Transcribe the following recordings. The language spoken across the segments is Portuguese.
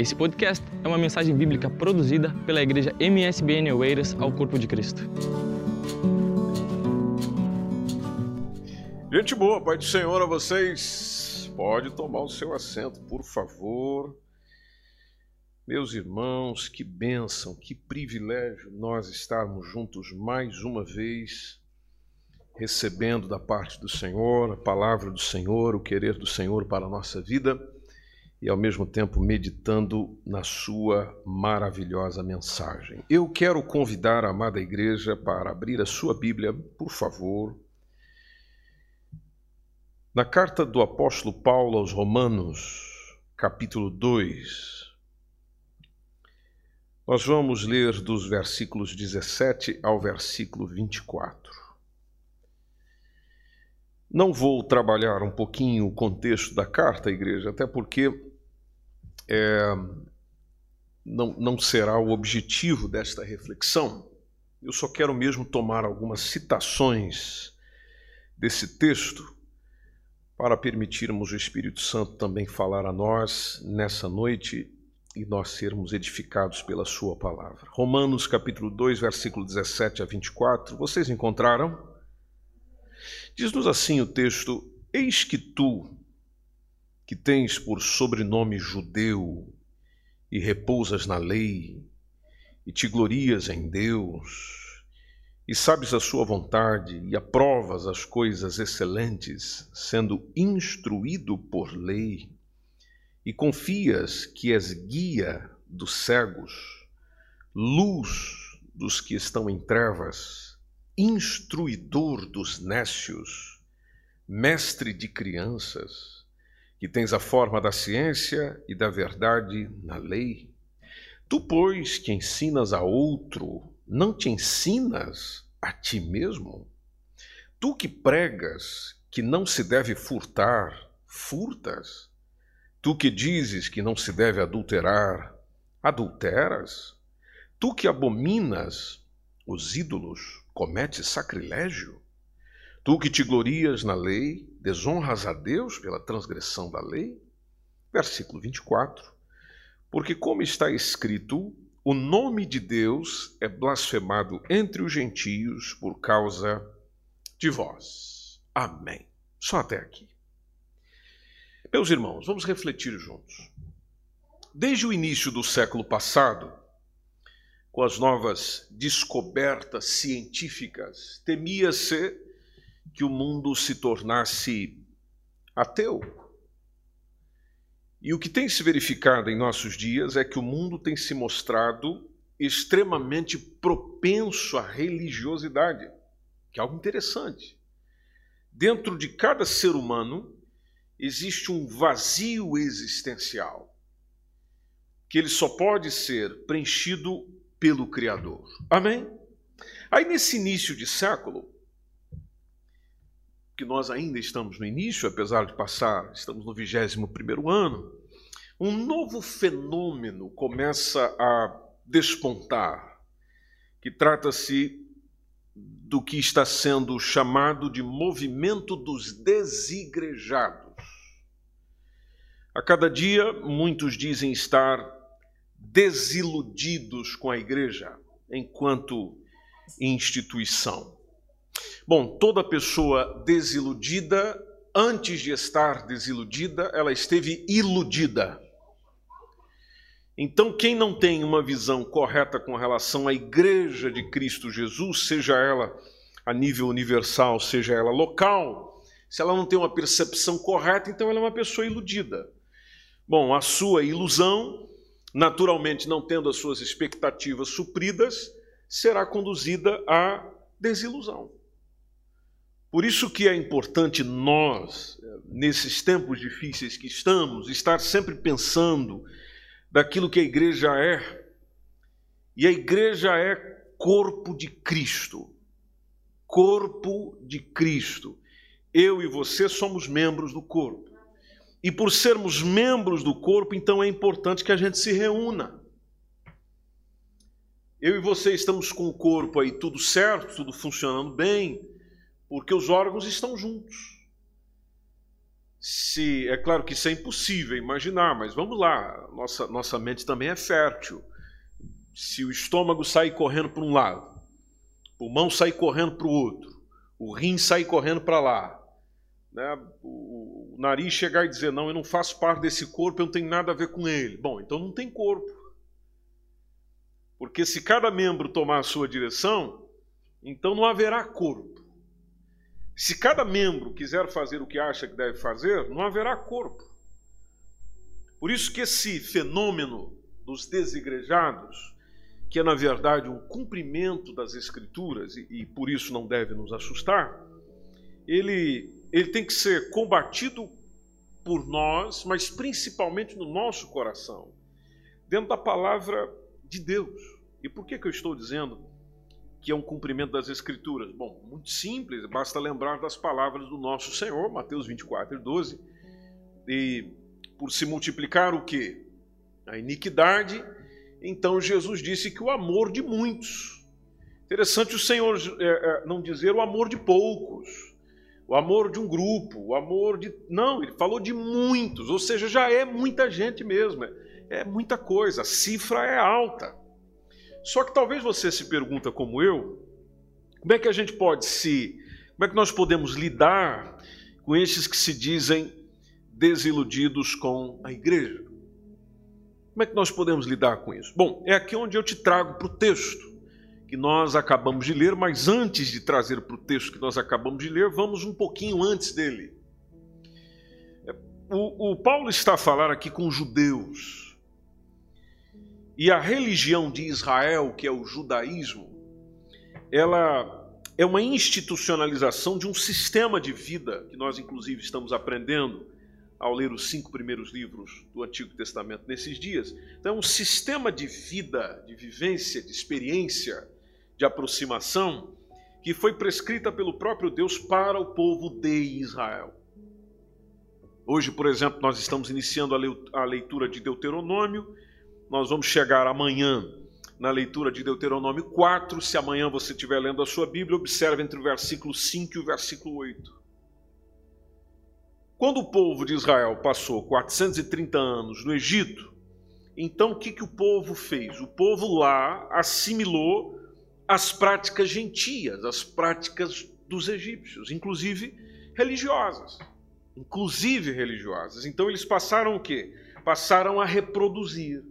Esse podcast é uma mensagem bíblica produzida pela igreja MSBN Oeiras ao Corpo de Cristo. Gente boa, Pai do Senhor a vocês. Pode tomar o seu assento, por favor. Meus irmãos, que bênção, que privilégio nós estarmos juntos mais uma vez, recebendo da parte do Senhor a palavra do Senhor, o querer do Senhor para a nossa vida e ao mesmo tempo meditando na sua maravilhosa mensagem. Eu quero convidar a amada igreja para abrir a sua Bíblia, por favor. Na carta do apóstolo Paulo aos Romanos, capítulo 2, nós vamos ler dos versículos 17 ao versículo 24. Não vou trabalhar um pouquinho o contexto da carta, igreja, até porque é, não, não será o objetivo desta reflexão. Eu só quero mesmo tomar algumas citações desse texto para permitirmos o Espírito Santo também falar a nós nessa noite e nós sermos edificados pela Sua palavra. Romanos capítulo 2, versículo 17 a 24. Vocês encontraram? Diz-nos assim o texto: Eis que tu, que tens por sobrenome judeu e repousas na lei, e te glorias em Deus, e sabes a sua vontade e aprovas as coisas excelentes, sendo instruído por lei, e confias que és guia dos cegos, luz dos que estão em trevas, instruidor dos nécios, mestre de crianças, que tens a forma da ciência e da verdade na lei. Tu, pois, que ensinas a outro, não te ensinas a ti mesmo? Tu que pregas que não se deve furtar, furtas? Tu que dizes que não se deve adulterar, adulteras? Tu que abominas os ídolos, cometes sacrilégio? Tu que te glorias na lei, desonras a Deus pela transgressão da lei? Versículo 24. Porque, como está escrito, o nome de Deus é blasfemado entre os gentios por causa de vós. Amém. Só até aqui. Meus irmãos, vamos refletir juntos. Desde o início do século passado, com as novas descobertas científicas, temia-se que o mundo se tornasse ateu. E o que tem se verificado em nossos dias é que o mundo tem se mostrado extremamente propenso à religiosidade, que é algo interessante. Dentro de cada ser humano existe um vazio existencial, que ele só pode ser preenchido pelo Criador. Amém? Aí, nesse início de século, que nós ainda estamos no início, apesar de passar, estamos no 21 ano, um novo fenômeno começa a despontar, que trata-se do que está sendo chamado de movimento dos desigrejados. A cada dia, muitos dizem estar desiludidos com a igreja enquanto instituição. Bom, toda pessoa desiludida, antes de estar desiludida, ela esteve iludida. Então, quem não tem uma visão correta com relação à igreja de Cristo Jesus, seja ela a nível universal, seja ela local, se ela não tem uma percepção correta, então ela é uma pessoa iludida. Bom, a sua ilusão, naturalmente não tendo as suas expectativas supridas, será conduzida à desilusão. Por isso que é importante nós, nesses tempos difíceis que estamos, estar sempre pensando daquilo que a igreja é. E a igreja é corpo de Cristo. Corpo de Cristo. Eu e você somos membros do corpo. E por sermos membros do corpo, então é importante que a gente se reúna. Eu e você estamos com o corpo aí tudo certo, tudo funcionando bem, porque os órgãos estão juntos. se é claro que isso é impossível imaginar, mas vamos lá, nossa, nossa mente também é fértil. Se o estômago sair correndo para um lado, o pulmão sair correndo para o outro, o rim sair correndo para lá, né, o, o nariz chegar e dizer: Não, eu não faço parte desse corpo, eu não tenho nada a ver com ele. Bom, então não tem corpo. Porque se cada membro tomar a sua direção, então não haverá corpo. Se cada membro quiser fazer o que acha que deve fazer, não haverá corpo. Por isso que esse fenômeno dos desigrejados, que é na verdade um cumprimento das escrituras e, e por isso não deve nos assustar, ele ele tem que ser combatido por nós, mas principalmente no nosso coração, dentro da palavra de Deus. E por que que eu estou dizendo que é um cumprimento das Escrituras? Bom, muito simples, basta lembrar das palavras do nosso Senhor, Mateus 24, 12. E por se multiplicar o que? A iniquidade, então Jesus disse que o amor de muitos. Interessante o Senhor é, é, não dizer o amor de poucos, o amor de um grupo, o amor de. Não, ele falou de muitos, ou seja, já é muita gente mesmo, é, é muita coisa, a cifra é alta. Só que talvez você se pergunta como eu, como é que a gente pode se, como é que nós podemos lidar com esses que se dizem desiludidos com a igreja? Como é que nós podemos lidar com isso? Bom, é aqui onde eu te trago para o texto que nós acabamos de ler, mas antes de trazer para o texto que nós acabamos de ler, vamos um pouquinho antes dele. O, o Paulo está a falar aqui com judeus e a religião de Israel, que é o judaísmo, ela é uma institucionalização de um sistema de vida que nós, inclusive, estamos aprendendo ao ler os cinco primeiros livros do Antigo Testamento nesses dias. Então, é um sistema de vida, de vivência, de experiência, de aproximação, que foi prescrita pelo próprio Deus para o povo de Israel. Hoje, por exemplo, nós estamos iniciando a leitura de Deuteronômio nós vamos chegar amanhã na leitura de Deuteronômio 4. Se amanhã você estiver lendo a sua Bíblia, observe entre o versículo 5 e o versículo 8. Quando o povo de Israel passou 430 anos no Egito, então o que, que o povo fez? O povo lá assimilou as práticas gentias, as práticas dos egípcios, inclusive religiosas. Inclusive religiosas. Então eles passaram o quê? Passaram a reproduzir.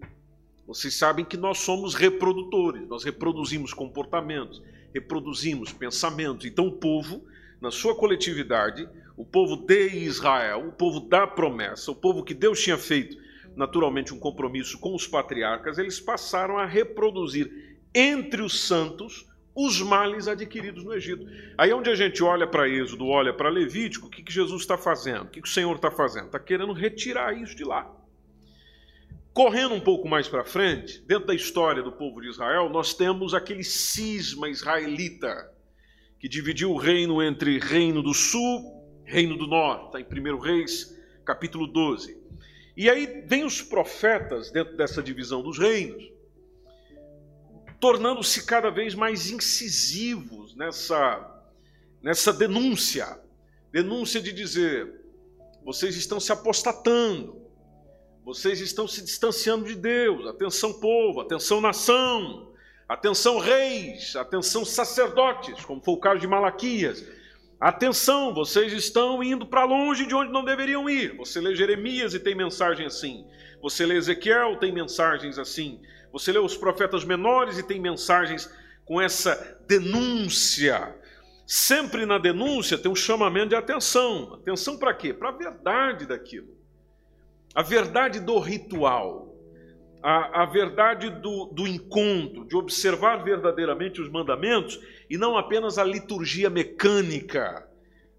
Vocês sabem que nós somos reprodutores, nós reproduzimos comportamentos, reproduzimos pensamentos. Então, o povo, na sua coletividade, o povo de Israel, o povo da promessa, o povo que Deus tinha feito naturalmente um compromisso com os patriarcas, eles passaram a reproduzir entre os santos os males adquiridos no Egito. Aí onde a gente olha para Êxodo, olha para Levítico, o que, que Jesus está fazendo? O que, que o Senhor está fazendo? Está querendo retirar isso de lá. Correndo um pouco mais para frente, dentro da história do povo de Israel, nós temos aquele cisma israelita que dividiu o reino entre reino do sul, reino do norte, está em 1 Reis, capítulo 12. E aí vem os profetas dentro dessa divisão dos reinos, tornando-se cada vez mais incisivos nessa, nessa denúncia denúncia de dizer: vocês estão se apostatando, vocês estão se distanciando de Deus. Atenção, povo, atenção, nação, atenção, reis, atenção, sacerdotes, como foi o caso de Malaquias. Atenção, vocês estão indo para longe de onde não deveriam ir. Você lê Jeremias e tem mensagem assim. Você lê Ezequiel, tem mensagens assim. Você lê os profetas menores e tem mensagens com essa denúncia. Sempre na denúncia tem um chamamento de atenção. Atenção para quê? Para a verdade daquilo a verdade do ritual, a, a verdade do, do encontro, de observar verdadeiramente os mandamentos e não apenas a liturgia mecânica,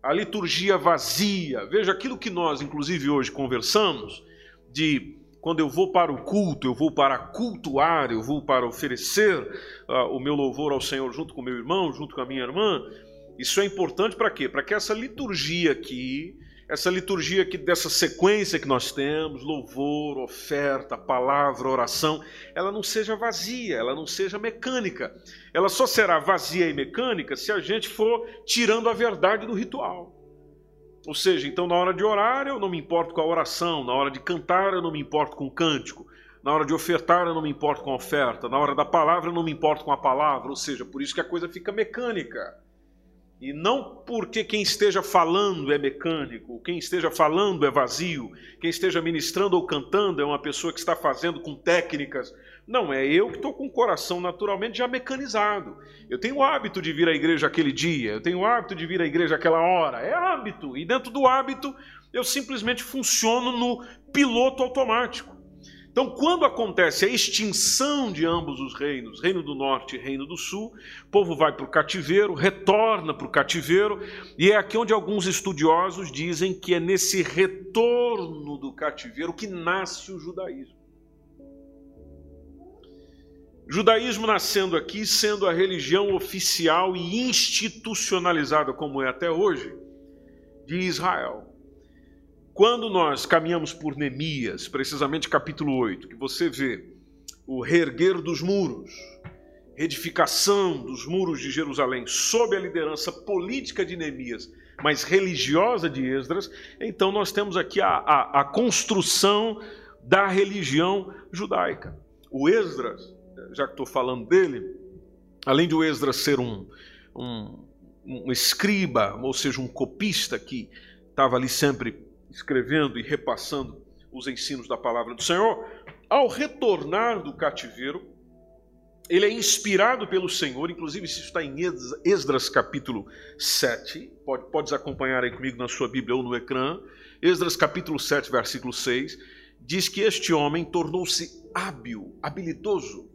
a liturgia vazia. Veja aquilo que nós, inclusive, hoje conversamos, de quando eu vou para o culto, eu vou para cultuar, eu vou para oferecer uh, o meu louvor ao Senhor junto com meu irmão, junto com a minha irmã. Isso é importante para quê? Para que essa liturgia aqui essa liturgia aqui, dessa sequência que nós temos, louvor, oferta, palavra, oração, ela não seja vazia, ela não seja mecânica. Ela só será vazia e mecânica se a gente for tirando a verdade do ritual. Ou seja, então na hora de orar eu não me importo com a oração, na hora de cantar eu não me importo com o cântico, na hora de ofertar eu não me importo com a oferta, na hora da palavra eu não me importo com a palavra, ou seja, por isso que a coisa fica mecânica. E não porque quem esteja falando é mecânico, quem esteja falando é vazio, quem esteja ministrando ou cantando é uma pessoa que está fazendo com técnicas. Não, é eu que estou com o coração naturalmente já mecanizado. Eu tenho o hábito de vir à igreja aquele dia, eu tenho o hábito de vir à igreja aquela hora. É hábito. E dentro do hábito, eu simplesmente funciono no piloto automático. Então, quando acontece a extinção de ambos os reinos, Reino do Norte e Reino do Sul, o povo vai para o cativeiro, retorna para o cativeiro, e é aqui onde alguns estudiosos dizem que é nesse retorno do cativeiro que nasce o judaísmo. Judaísmo nascendo aqui, sendo a religião oficial e institucionalizada como é até hoje, de Israel. Quando nós caminhamos por Neemias, precisamente capítulo 8, que você vê o reerguer dos muros, edificação dos muros de Jerusalém sob a liderança política de Neemias, mas religiosa de Esdras, então nós temos aqui a, a, a construção da religião judaica. O Esdras, já que estou falando dele, além de o Esdras ser um, um, um escriba, ou seja, um copista que estava ali sempre escrevendo e repassando os ensinos da palavra do Senhor, ao retornar do cativeiro, ele é inspirado pelo Senhor, inclusive isso está em Esdras capítulo 7, pode, podes acompanhar aí comigo na sua Bíblia ou no ecrã, Esdras capítulo 7, versículo 6, diz que este homem tornou-se hábil, habilidoso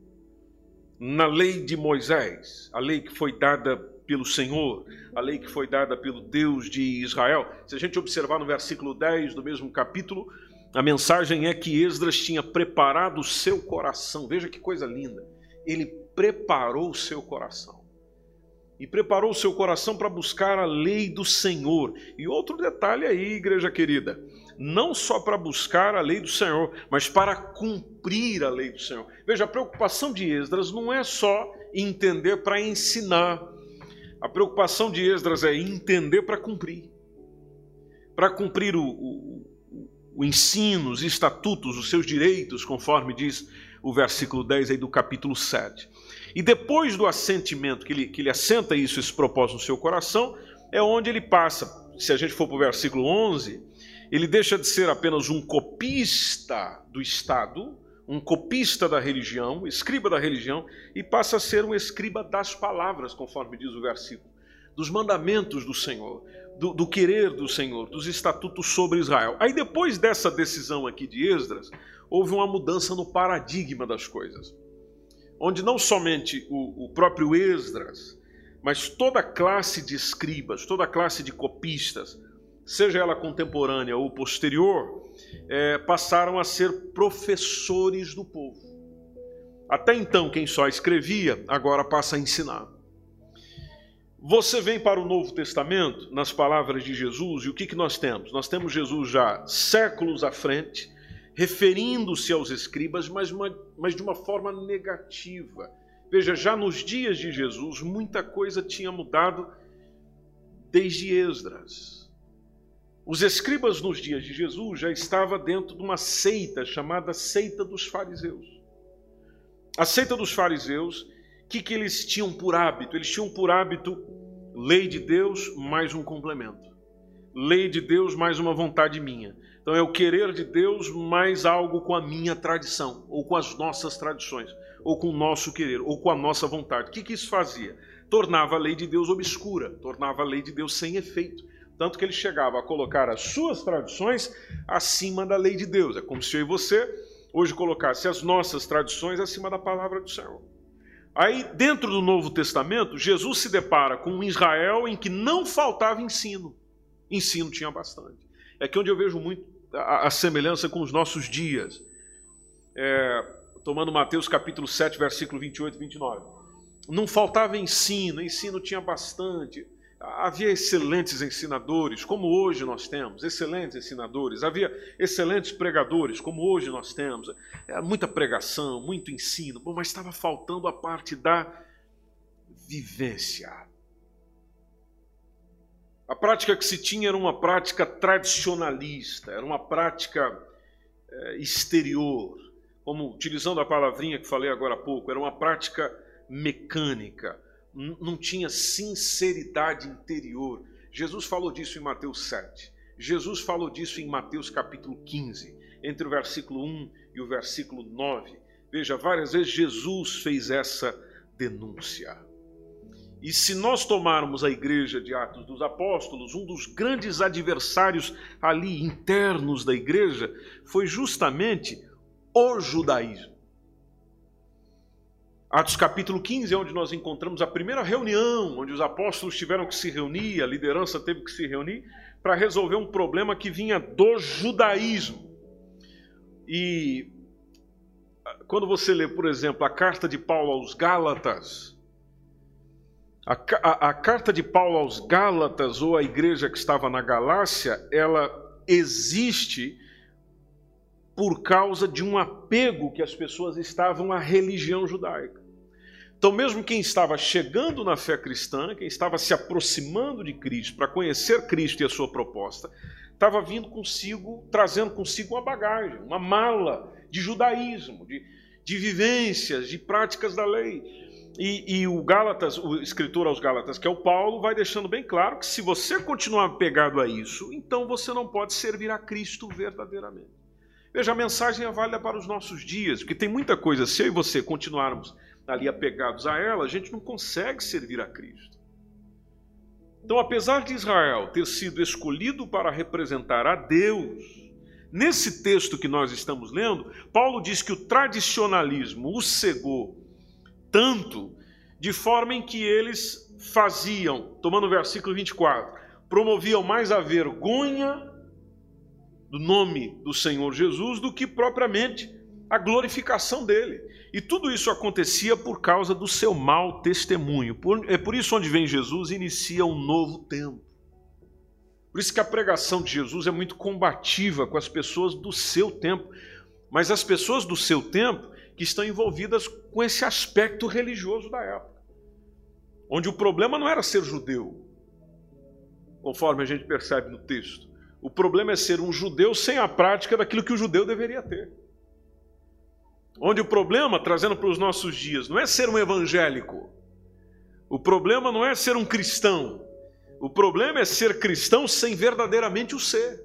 na lei de Moisés, a lei que foi dada pelo Senhor, a lei que foi dada pelo Deus de Israel. Se a gente observar no versículo 10 do mesmo capítulo, a mensagem é que Esdras tinha preparado o seu coração. Veja que coisa linda. Ele preparou o seu coração. E preparou o seu coração para buscar a lei do Senhor. E outro detalhe aí, igreja querida, não só para buscar a lei do Senhor, mas para cumprir a lei do Senhor. Veja, a preocupação de Esdras não é só entender para ensinar, a preocupação de Esdras é entender para cumprir. Para cumprir o, o, o ensino, os estatutos, os seus direitos, conforme diz o versículo 10 aí do capítulo 7. E depois do assentimento, que ele, que ele assenta isso, esse propósito no seu coração, é onde ele passa, se a gente for para o versículo 11, ele deixa de ser apenas um copista do Estado, um copista da religião, escriba da religião, e passa a ser um escriba das palavras, conforme diz o versículo, dos mandamentos do Senhor, do, do, querer do Senhor, dos estatutos sobre Israel. Aí depois dessa decisão aqui de Esdras, houve uma mudança no paradigma das coisas, onde não somente o, o próprio Esdras, mas toda a classe de escribas, toda a classe de copistas, seja ela contemporânea ou posterior, é, passaram a ser professores do povo. Até então, quem só escrevia, agora passa a ensinar. Você vem para o Novo Testamento, nas palavras de Jesus, e o que, que nós temos? Nós temos Jesus já séculos à frente, referindo-se aos escribas, mas, uma, mas de uma forma negativa. Veja, já nos dias de Jesus, muita coisa tinha mudado desde Esdras. Os escribas nos dias de Jesus já estavam dentro de uma seita chamada seita dos fariseus. A seita dos fariseus, o que, que eles tinham por hábito? Eles tinham por hábito lei de Deus mais um complemento. Lei de Deus mais uma vontade minha. Então é o querer de Deus mais algo com a minha tradição, ou com as nossas tradições, ou com o nosso querer, ou com a nossa vontade. O que, que isso fazia? Tornava a lei de Deus obscura, tornava a lei de Deus sem efeito. Tanto que ele chegava a colocar as suas tradições acima da lei de Deus. É como se eu e você hoje colocasse as nossas tradições acima da palavra do Senhor. Aí, dentro do Novo Testamento, Jesus se depara com um Israel em que não faltava ensino. Ensino tinha bastante. É aqui onde eu vejo muito a, a semelhança com os nossos dias. É, tomando Mateus capítulo 7, versículo 28 e 29. Não faltava ensino, ensino tinha bastante. Havia excelentes ensinadores, como hoje nós temos, excelentes ensinadores. Havia excelentes pregadores, como hoje nós temos. É, muita pregação, muito ensino, mas estava faltando a parte da vivência. A prática que se tinha era uma prática tradicionalista, era uma prática é, exterior, como utilizando a palavrinha que falei agora há pouco, era uma prática mecânica, não tinha sinceridade interior. Jesus falou disso em Mateus 7. Jesus falou disso em Mateus capítulo 15, entre o versículo 1 e o versículo 9. Veja, várias vezes Jesus fez essa denúncia. E se nós tomarmos a igreja de Atos dos Apóstolos, um dos grandes adversários ali internos da igreja foi justamente o judaísmo. Atos capítulo 15 é onde nós encontramos a primeira reunião, onde os apóstolos tiveram que se reunir, a liderança teve que se reunir para resolver um problema que vinha do judaísmo. E quando você lê, por exemplo, a carta de Paulo aos Gálatas, a, a, a, carta de Paulo aos Gálatas, ou a igreja que estava na Galácia, ela existe por causa de um apego que as pessoas estavam à religião judaica. Então, mesmo quem estava chegando na fé cristã, quem estava se aproximando de Cristo para conhecer Cristo e a sua proposta, estava vindo consigo, trazendo consigo uma bagagem, uma mala de judaísmo, de, de vivências, de práticas da lei. E, e, o Gálatas, o escritor aos Gálatas, que é o Paulo, vai deixando bem claro que se você continuar pegado a isso, então você não pode servir a Cristo verdadeiramente. Veja, a mensagem é válida para os nossos dias, porque tem muita coisa, se eu e você continuarmos ali apegados a ela, a gente não consegue servir a Cristo. Então, apesar de Israel ter sido escolhido para representar a Deus, nesse texto que nós estamos lendo, Paulo diz que o tradicionalismo o cegou tanto, de forma em que eles faziam, tomando o versículo 24, promoviam mais a vergonha do nome do Senhor Jesus do que propriamente a glorificação dele. E tudo isso acontecia por causa do seu mau testemunho. é por isso onde vem Jesus inicia um novo tempo. Por isso que a pregação de Jesus é muito combativa com as pessoas do seu tempo, mas as pessoas do seu tempo que estão envolvidas com esse aspecto religioso da época. Onde o problema não era ser judeu, conforme a gente percebe no texto. O problema é ser um judeu sem a prática daquilo que o judeu deveria ter. Onde o problema, trazendo para os nossos dias, não é ser um evangélico. O problema não é ser um cristão. O problema é ser cristão sem verdadeiramente o ser.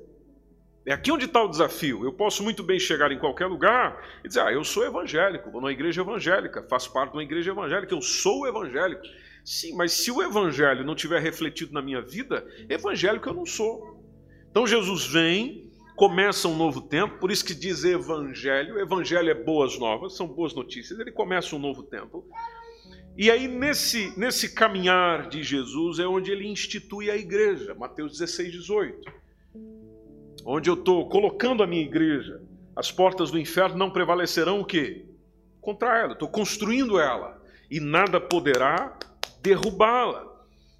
É aqui onde está o desafio. Eu posso muito bem chegar em qualquer lugar e dizer: Ah, eu sou evangélico, vou numa igreja evangélica, faço parte de uma igreja evangélica, eu sou evangélico. Sim, mas se o evangelho não tiver refletido na minha vida, evangélico eu não sou. Então Jesus vem, começa um novo tempo, por isso que diz evangelho. Evangelho é boas novas, são boas notícias. Ele começa um novo tempo. E aí, nesse, nesse caminhar de Jesus, é onde ele institui a igreja, Mateus 16, 18. Onde eu estou colocando a minha igreja. As portas do inferno não prevalecerão o quê? Contra ela. Estou construindo ela. E nada poderá derrubá-la.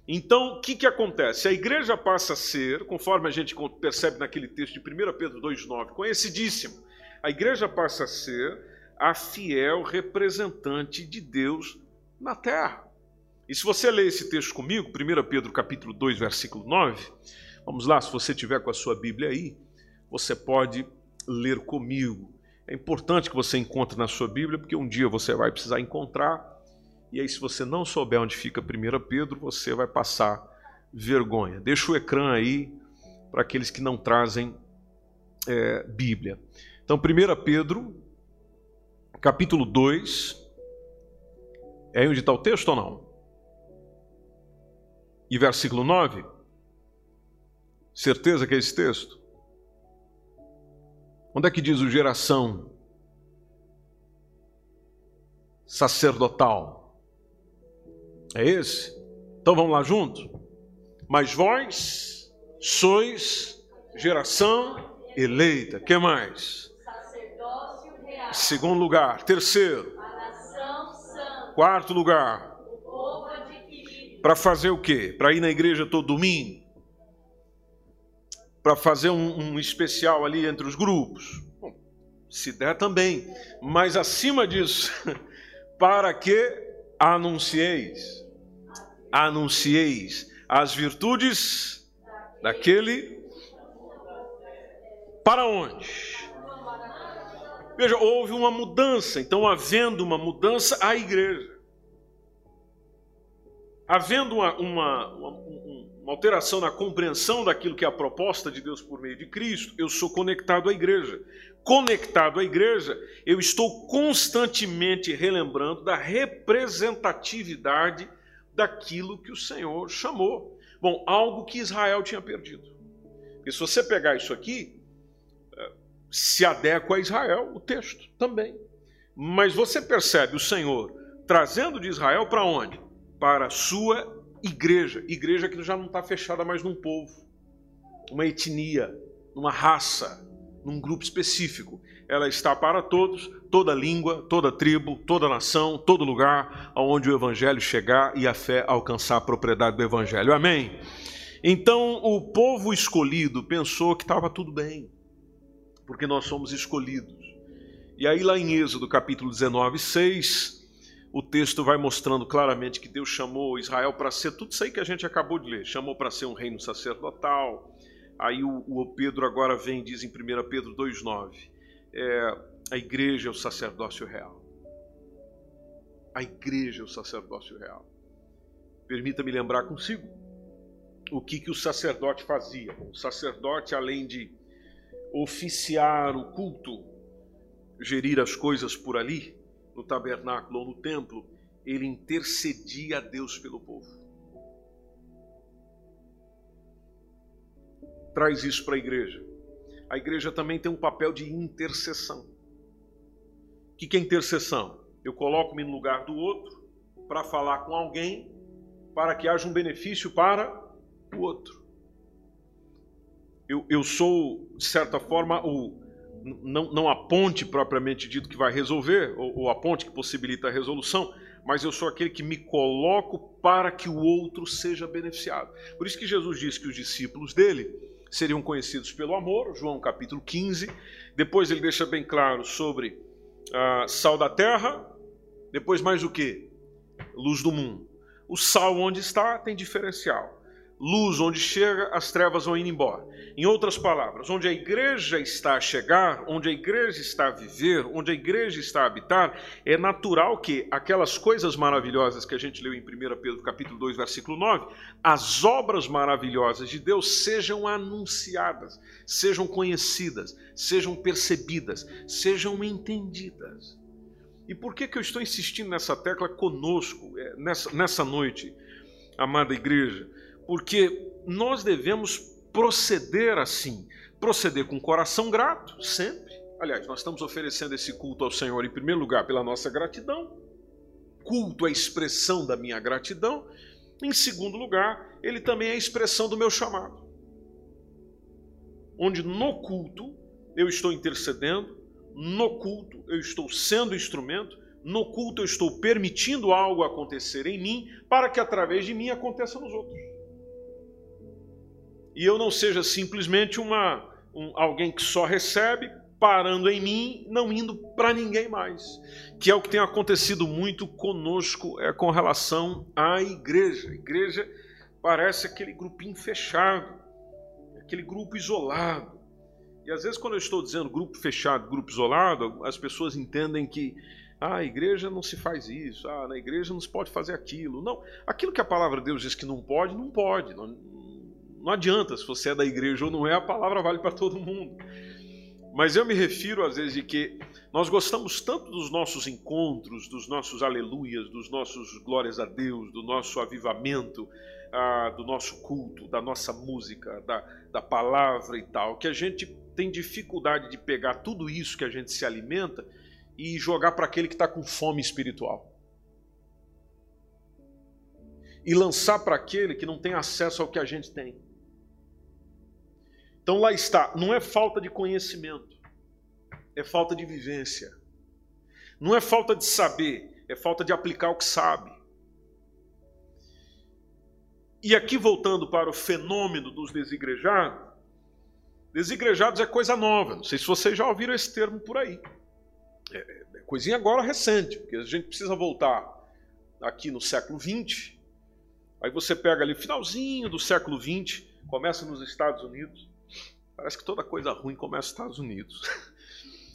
Então, o que, que acontece? A igreja passa a ser, conforme a gente percebe naquele texto de 1 Pedro 2,9, conhecidíssimo, a igreja passa a ser a fiel representante de Deus na terra. E se você ler esse texto comigo, 1 Pedro capítulo 2, versículo 9, vamos lá, se você tiver com a sua Bíblia aí, você pode ler comigo. É importante que você encontre na sua Bíblia, porque um dia você vai precisar encontrar e aí, se você não souber onde fica 1 Pedro, você vai passar vergonha. Deixa o ecrã aí para aqueles que não trazem é, Bíblia. Então, 1 Pedro, capítulo 2. É onde está o texto ou não? E versículo 9? Certeza que é esse texto? Onde é que diz o geração sacerdotal? É esse? Então vamos lá junto? Mas vós sois geração eleita. que mais? Sacerdócio real. Segundo lugar. Terceiro. A nação santa. Quarto lugar. Para fazer o quê? Para ir na igreja todo domingo? Para fazer um, um especial ali entre os grupos? Bom, se der também. Mas acima disso, para que anuncieis anuncieis as virtudes Daquele para onde? Veja, houve uma mudança, então, havendo uma mudança, a igreja. Havendo uma, uma, uma, uma, alteração na compreensão daquilo que é a proposta de Deus por meio de Cristo, eu sou conectado à igreja. Conectado à igreja, eu estou constantemente relembrando da representatividade daquilo que o Senhor chamou. Bom, algo que Israel tinha perdido. Porque se você pegar isso aqui, se adequa a Israel, o texto também. Mas você percebe o Senhor trazendo de Israel para onde? Para a sua igreja. Igreja que já não está fechada mais num povo, uma etnia, numa raça, num grupo específico. Ela está para todos, toda língua, toda tribo, toda nação, todo lugar aonde o evangelho chegar e a fé alcançar a propriedade do evangelho. Amém. Então o povo escolhido pensou que estava tudo bem porque nós somos escolhidos. E aí, lá em Êxodo capítulo 19, 6, o texto vai mostrando claramente que Deus chamou Israel para ser tudo isso aí que a gente acabou de ler, chamou para ser um reino sacerdotal. Aí o, o Pedro agora vem e diz em 1 Pedro 2,9: é, a igreja é o sacerdócio real. A igreja é o sacerdócio real. Permita-me lembrar consigo o que, que o sacerdote fazia. O sacerdote, além de oficiar o culto, gerir as coisas por ali, no tabernáculo ou no templo, ele intercedia a Deus pelo povo. Traz isso para a igreja. A igreja também tem um papel de intercessão. O que é intercessão? Eu coloco-me no lugar do outro para falar com alguém para que haja um benefício para o outro eu, eu sou, de certa forma, o, não, não a ponte propriamente dito que vai resolver, ou, ou a ponte que possibilita a resolução, mas eu sou aquele que me coloco para que o outro seja beneficiado. Por isso que Jesus disse que os discípulos dele seriam conhecidos pelo amor, João capítulo 15. Depois ele deixa bem claro sobre a sal da terra. Depois mais o que? Luz do mundo. O sal onde está tem diferencial luz onde chega, as trevas vão indo embora. Em outras palavras, onde a igreja está a chegar, onde a igreja está a viver, onde a igreja está a habitar, é natural que aquelas coisas maravilhosas que a gente leu em 1 Pedro capítulo 2, versículo 9, as obras maravilhosas de Deus sejam anunciadas, sejam conhecidas, sejam percebidas, sejam entendidas. E por que, que eu estou insistindo nessa tecla conosco, é, nessa, nessa noite, amada igreja? Porque nós devemos proceder assim, proceder com coração grato, sempre. Aliás, nós estamos oferecendo esse culto ao Senhor, em primeiro lugar, pela nossa gratidão, culto é a expressão da minha gratidão, em segundo lugar, ele também é a expressão do meu chamado. Onde no culto eu estou intercedendo, no culto eu estou sendo instrumento, no culto eu estou permitindo algo acontecer em mim, para que através de mim aconteça nos outros e eu não seja simplesmente uma, um, alguém que só recebe, parando em mim, não indo para ninguém mais. Que é o que tem acontecido muito conosco é, com relação à igreja. A igreja parece aquele grupinho fechado, aquele grupo isolado. E às vezes, quando eu estou dizendo grupo fechado, grupo isolado, as pessoas entendem que ah, a igreja não se faz isso, ah, na igreja não se pode fazer aquilo. Não, aquilo que a palavra de Deus diz que não pode, não pode. Não, não adianta se você é da igreja ou não é, a palavra vale para todo mundo. Mas eu me refiro às vezes de que nós gostamos tanto dos nossos encontros, dos nossos aleluias, dos nossos glórias a Deus, do nosso avivamento, ah, do nosso culto, da nossa música, da, da palavra e tal, que a gente tem dificuldade de pegar tudo isso que a gente se alimenta e jogar para aquele que está com fome espiritual e lançar para aquele que não tem acesso ao que a gente tem. Então lá está, não é falta de conhecimento, é falta de vivência. Não é falta de saber, é falta de aplicar o que sabe. E aqui voltando para o fenômeno dos desigrejados, desigrejados é coisa nova, não sei se vocês já ouviram esse termo por aí. É, é, é coisinha agora recente, porque a gente precisa voltar aqui no século XX. Aí você pega ali finalzinho do século XX, Começa nos Estados Unidos. Parece que toda coisa ruim começa nos Estados Unidos.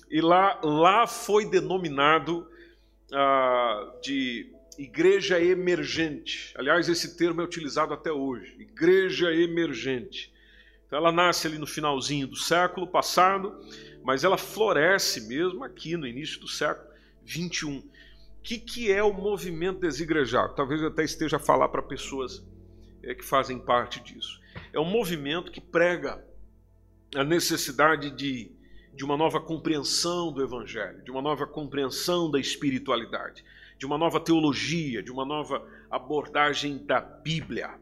E lá, lá foi denominado ah, de igreja emergente. Aliás, esse termo é utilizado até hoje, igreja emergente. Então, ela nasce ali no finalzinho do século passado, mas ela floresce mesmo aqui no início do século 21. O que, que é o movimento desigrejado? Talvez eu até esteja a falar para pessoas é, que fazem parte disso. É um movimento que prega a necessidade de, de uma nova compreensão do Evangelho, de uma nova compreensão da espiritualidade, de uma nova teologia, de uma nova abordagem da Bíblia.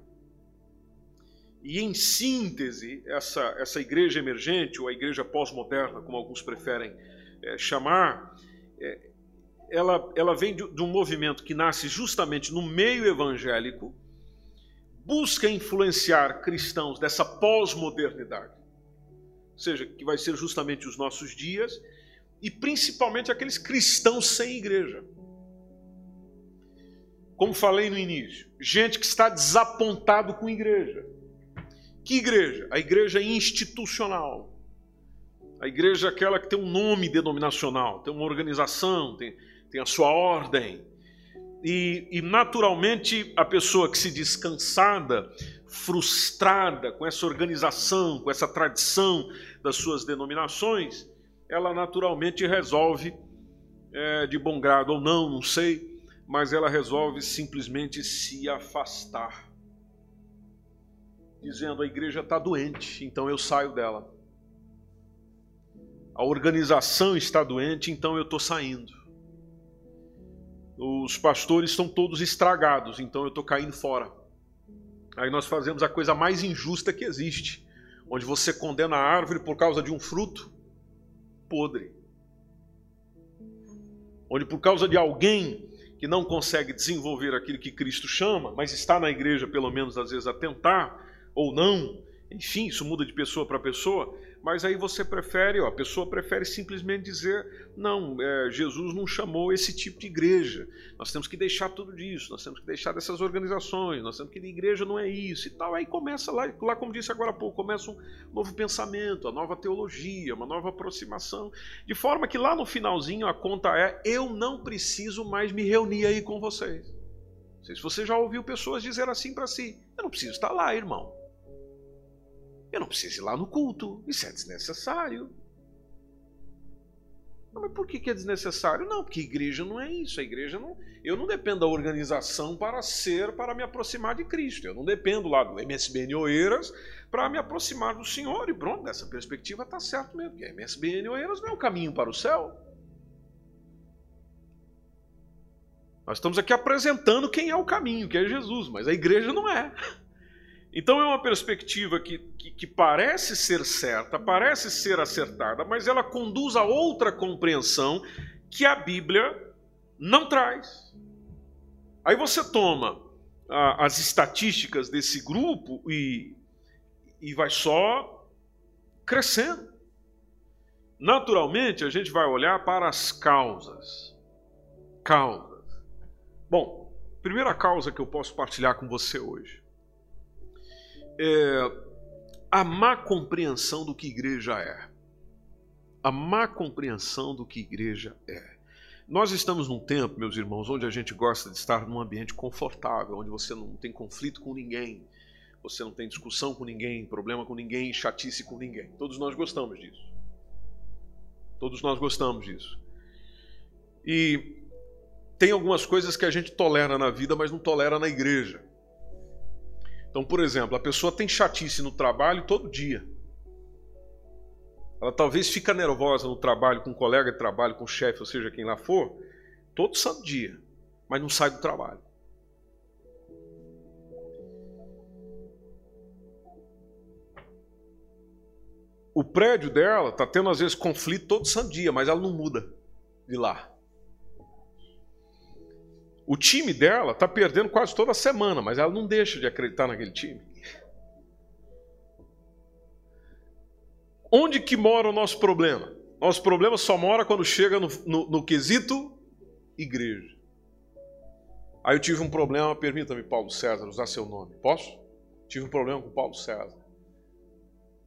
E em síntese, essa, essa igreja emergente, ou a igreja pós-moderna, como alguns preferem é, chamar, é, ela, ela vem de, de um movimento que nasce justamente no meio evangélico, busca influenciar cristãos dessa pós-modernidade, ou seja, que vai ser justamente os nossos dias, e principalmente aqueles cristãos sem igreja. Como falei no início, gente que está desapontado com igreja que igreja? A igreja institucional. A igreja é aquela que tem um nome denominacional, tem uma organização, tem, tem a sua ordem. E, e, naturalmente a pessoa que se diz cansada, frustrada com essa organização, com essa tradição das suas denominações, ela naturalmente resolve, é, de bom grado ou não, não sei, mas ela resolve simplesmente se afastar dizendo a igreja está doente, então eu saio dela. A organização está doente, então eu estou saindo. Os pastores estão todos estragados, então eu estou caindo fora. Aí nós fazemos a coisa mais injusta que existe, onde você condena a árvore por causa de um fruto podre. Onde por causa de alguém que não consegue desenvolver aquilo que Cristo chama, mas está na igreja pelo menos às vezes a tentar, ou não, enfim, isso muda de pessoa para pessoa, mas aí você prefere, ó, a pessoa prefere simplesmente dizer: não, é, Jesus não chamou esse tipo de igreja, nós temos que deixar tudo disso, nós temos que deixar dessas organizações, nós temos que a igreja não é isso e tal. Aí começa lá, lá como disse agora há pouco, começa um novo pensamento, a nova teologia, uma nova aproximação, de forma que lá no finalzinho a conta é: eu não preciso mais me reunir aí com vocês. Não sei se você já ouviu pessoas dizer assim para si: eu não preciso estar lá, irmão. Eu não preciso ir lá no culto. Isso é desnecessário. Não, mas por que, é desnecessário? Não, porque igreja não é isso. A igreja não. Eu não dependo da organização para ser, para me aproximar de Cristo. Eu não dependo lá do MSBN Oeiras para me aproximar do Senhor. E pronto, dessa perspectiva está certo mesmo. Porque a MSBN Oeiras não é o caminho para o céu. Nós estamos aqui apresentando quem é o caminho, que é Jesus, mas a igreja não é. Então é uma perspectiva que, que, que, parece ser certa, parece ser acertada, mas ela conduz a outra compreensão que a Bíblia não traz. Aí você toma ah, as estatísticas desse grupo e, e vai só crescendo. Naturalmente, a gente vai olhar para as causas. Causas. Bom, primeira causa que eu posso partilhar com você hoje é, a má compreensão do que igreja é. A má compreensão do que igreja é. Nós estamos num tempo, meus irmãos, onde a gente gosta de estar num ambiente confortável, onde você não tem conflito com ninguém, você não tem discussão com ninguém, problema com ninguém, chatice com ninguém. Todos nós gostamos disso. Todos nós gostamos disso. E tem algumas coisas que a gente tolera na vida, mas não tolera na igreja. Então, por exemplo, a pessoa tem chatice no trabalho todo dia. Ela talvez fica nervosa no trabalho com um colega de trabalho, com o chefe, ou seja, quem lá for, todo santo dia, mas não sai do trabalho. O prédio dela está tendo às vezes conflito todo santo dia, mas ela não muda de lá. O time dela está perdendo quase toda semana, mas ela não deixa de acreditar naquele time. Onde que mora o nosso problema? Nosso problema só mora quando chega no, no, no quesito igreja. Aí eu tive um problema, permita-me, Paulo César, usar seu nome. Posso? Tive um problema com Paulo César.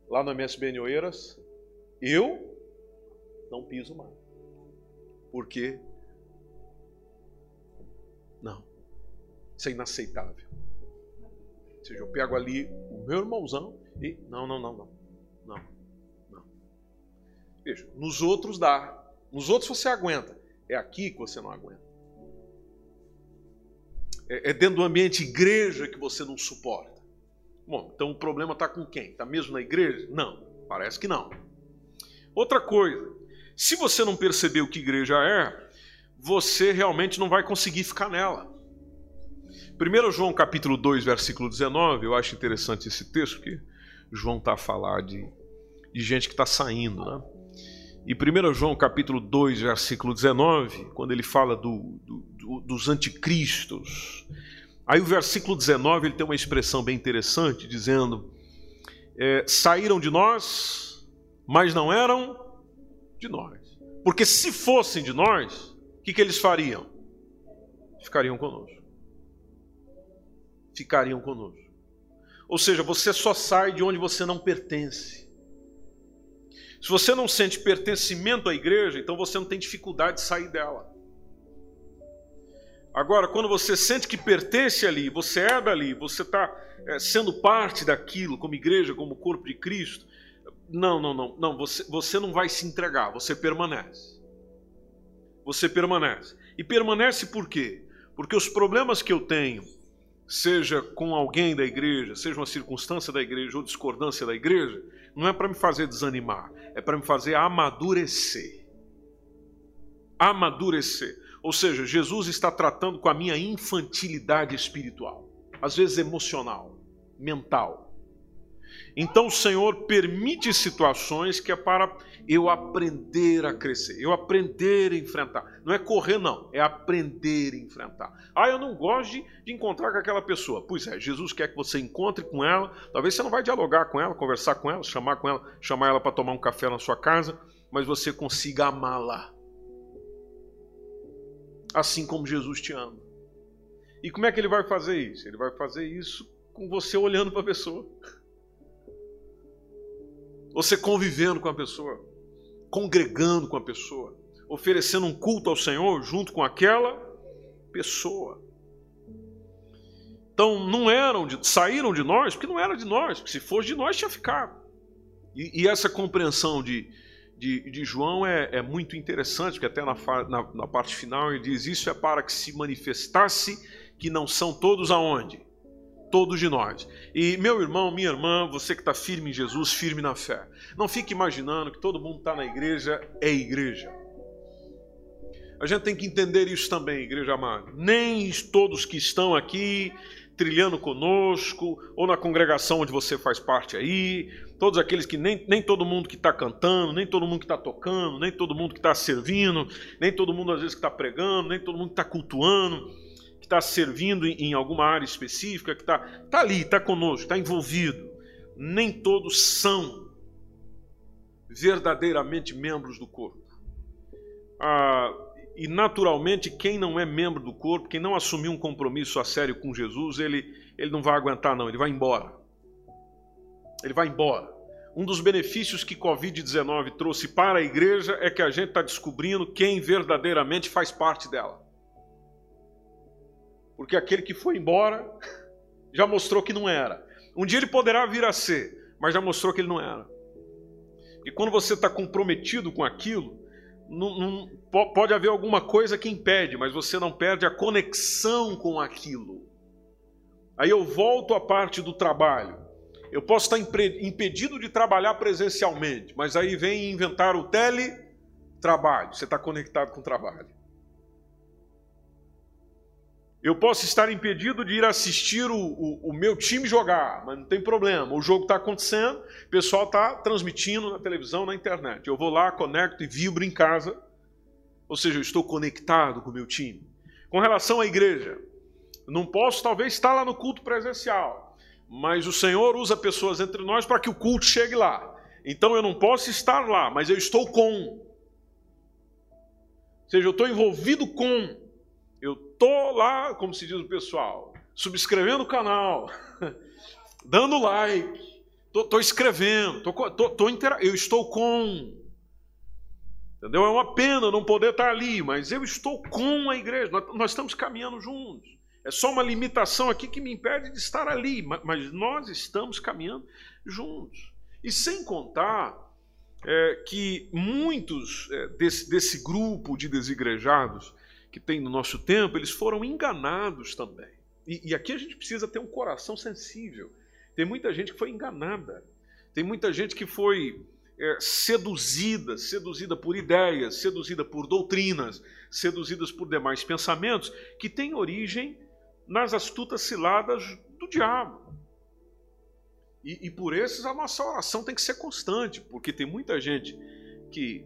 lá no MSBN Oeiras, eu não piso mais. Porque não. Isso é inaceitável. Ou seja, eu pego ali o meu irmãozão e não, não, não, não. Não. Não. Veja, nos outros dá. Nos outros você aguenta. É aqui que você não aguenta. É, é dentro do ambiente igreja que você não suporta. Bom, então o problema está com quem? Está mesmo na igreja? Não, parece que não. Outra coisa, se você não perceber o que igreja é, você realmente não vai conseguir ficar nela. 1 João capítulo 2, versículo 19, eu acho interessante esse texto, que João está a falar de, de gente que está saindo. Né? E 1 João capítulo 2, versículo 19, quando ele fala do, do, do, dos anticristos, aí o versículo 19 ele tem uma expressão bem interessante, dizendo: é, saíram de nós, mas não eram de nós. Porque se fossem de nós, que, que eles fariam? Ficariam conosco. Ficariam conosco. Ou seja, você só sai de onde você não pertence. Se você não sente pertencimento à igreja, então você não tem dificuldade de sair dela. Agora, quando você sente que pertence ali, você é dali, você está é, sendo parte daquilo, como igreja, como corpo de Cristo, não, não, não, não, você, você não vai se entregar, você permanece. Você permanece. E permanece por quê? Porque os problemas que eu tenho, seja com alguém da igreja, seja uma circunstância da igreja ou discordância da igreja, não é para me fazer desanimar, é para me fazer amadurecer. Amadurecer. Ou seja, Jesus está tratando com a minha infantilidade espiritual, às vezes emocional, mental. Então o Senhor permite situações que é para eu aprender a crescer, eu aprender a enfrentar. Não é correr, não, é aprender a enfrentar. Ah, eu não gosto de, de, encontrar com aquela pessoa. Pois é, Jesus quer que você encontre com ela. Talvez você não vai dialogar com ela, conversar com ela, chamar com ela, chamar ela para tomar um café na sua casa, mas você consiga amá-la. Assim como Jesus te ama. E como é que ele vai fazer isso? Ele vai fazer isso com você olhando para a pessoa. Você convivendo com a pessoa, congregando com a pessoa, oferecendo um culto ao Senhor junto com aquela pessoa. Então não eram, de, saíram de nós, porque não era de nós, porque se fosse de nós tinha ficado. E, e essa compreensão de, de, de João é, é, muito interessante, porque até na, na, na parte final ele diz: Isso é para que se manifestasse que não são todos aonde? Todos de nós. E meu irmão, minha irmã, você que está firme em Jesus, firme na fé. Não fique imaginando que todo mundo está na igreja é igreja. A gente tem que entender isso também, igreja amada. Nem todos que estão aqui trilhando conosco, ou na congregação onde você faz parte aí, todos aqueles que nem, nem todo mundo que está cantando, nem todo mundo que está tocando, nem todo mundo que está servindo, nem todo mundo às vezes que está pregando, nem todo mundo que está cultuando está servindo em alguma área específica, que está tá ali, está conosco, está envolvido. Nem todos são verdadeiramente membros do corpo. Ah, e naturalmente, quem não é membro do corpo, quem não assumiu um compromisso a sério com Jesus, ele, ele não vai aguentar, não, ele vai embora. Ele vai embora. Um dos benefícios que Covid-19 trouxe para a igreja é que a gente está descobrindo quem verdadeiramente faz parte dela. Porque aquele que foi embora já mostrou que não era. Um dia ele poderá vir a ser, mas já mostrou que ele não era. E quando você está comprometido com aquilo, não, não, pode haver alguma coisa que impede, mas você não perde a conexão com aquilo. Aí eu volto à parte do trabalho. Eu posso estar impedido de trabalhar presencialmente, mas aí vem inventar o teletrabalho. Você está conectado com o trabalho. Eu posso estar impedido de ir assistir o, o, o meu time jogar, mas não tem problema. O jogo está acontecendo, o pessoal está transmitindo na televisão, na internet. Eu vou lá, conecto e vibro em casa. Ou seja, eu estou conectado com o meu time. Com relação à igreja, não posso talvez estar lá no culto presencial, mas o Senhor usa pessoas entre nós para que o culto chegue lá. Então eu não posso estar lá, mas eu estou com. Ou seja, eu estou envolvido com eu tô lá, como se diz o pessoal, subscrevendo o canal, dando like, Estou escrevendo, tô, tô, tô intera... eu estou com. Entendeu? É uma pena não poder estar ali, mas eu estou com a igreja, nós, nós estamos caminhando juntos. É só uma limitação aqui que me impede de estar ali, mas nós estamos caminhando juntos. E sem contar é, que muitos é, desse, desse grupo de desigrejados que tem no nosso tempo, eles foram enganados também. E, e aqui a gente precisa ter um coração sensível. Tem muita gente que foi enganada. Tem muita gente que foi é, seduzida, seduzida por ideias, seduzida por doutrinas, seduzidas por demais pensamentos, que têm origem nas astutas ciladas do diabo. E, e, por esses a nossa oração tem que ser constante, porque tem muita gente que,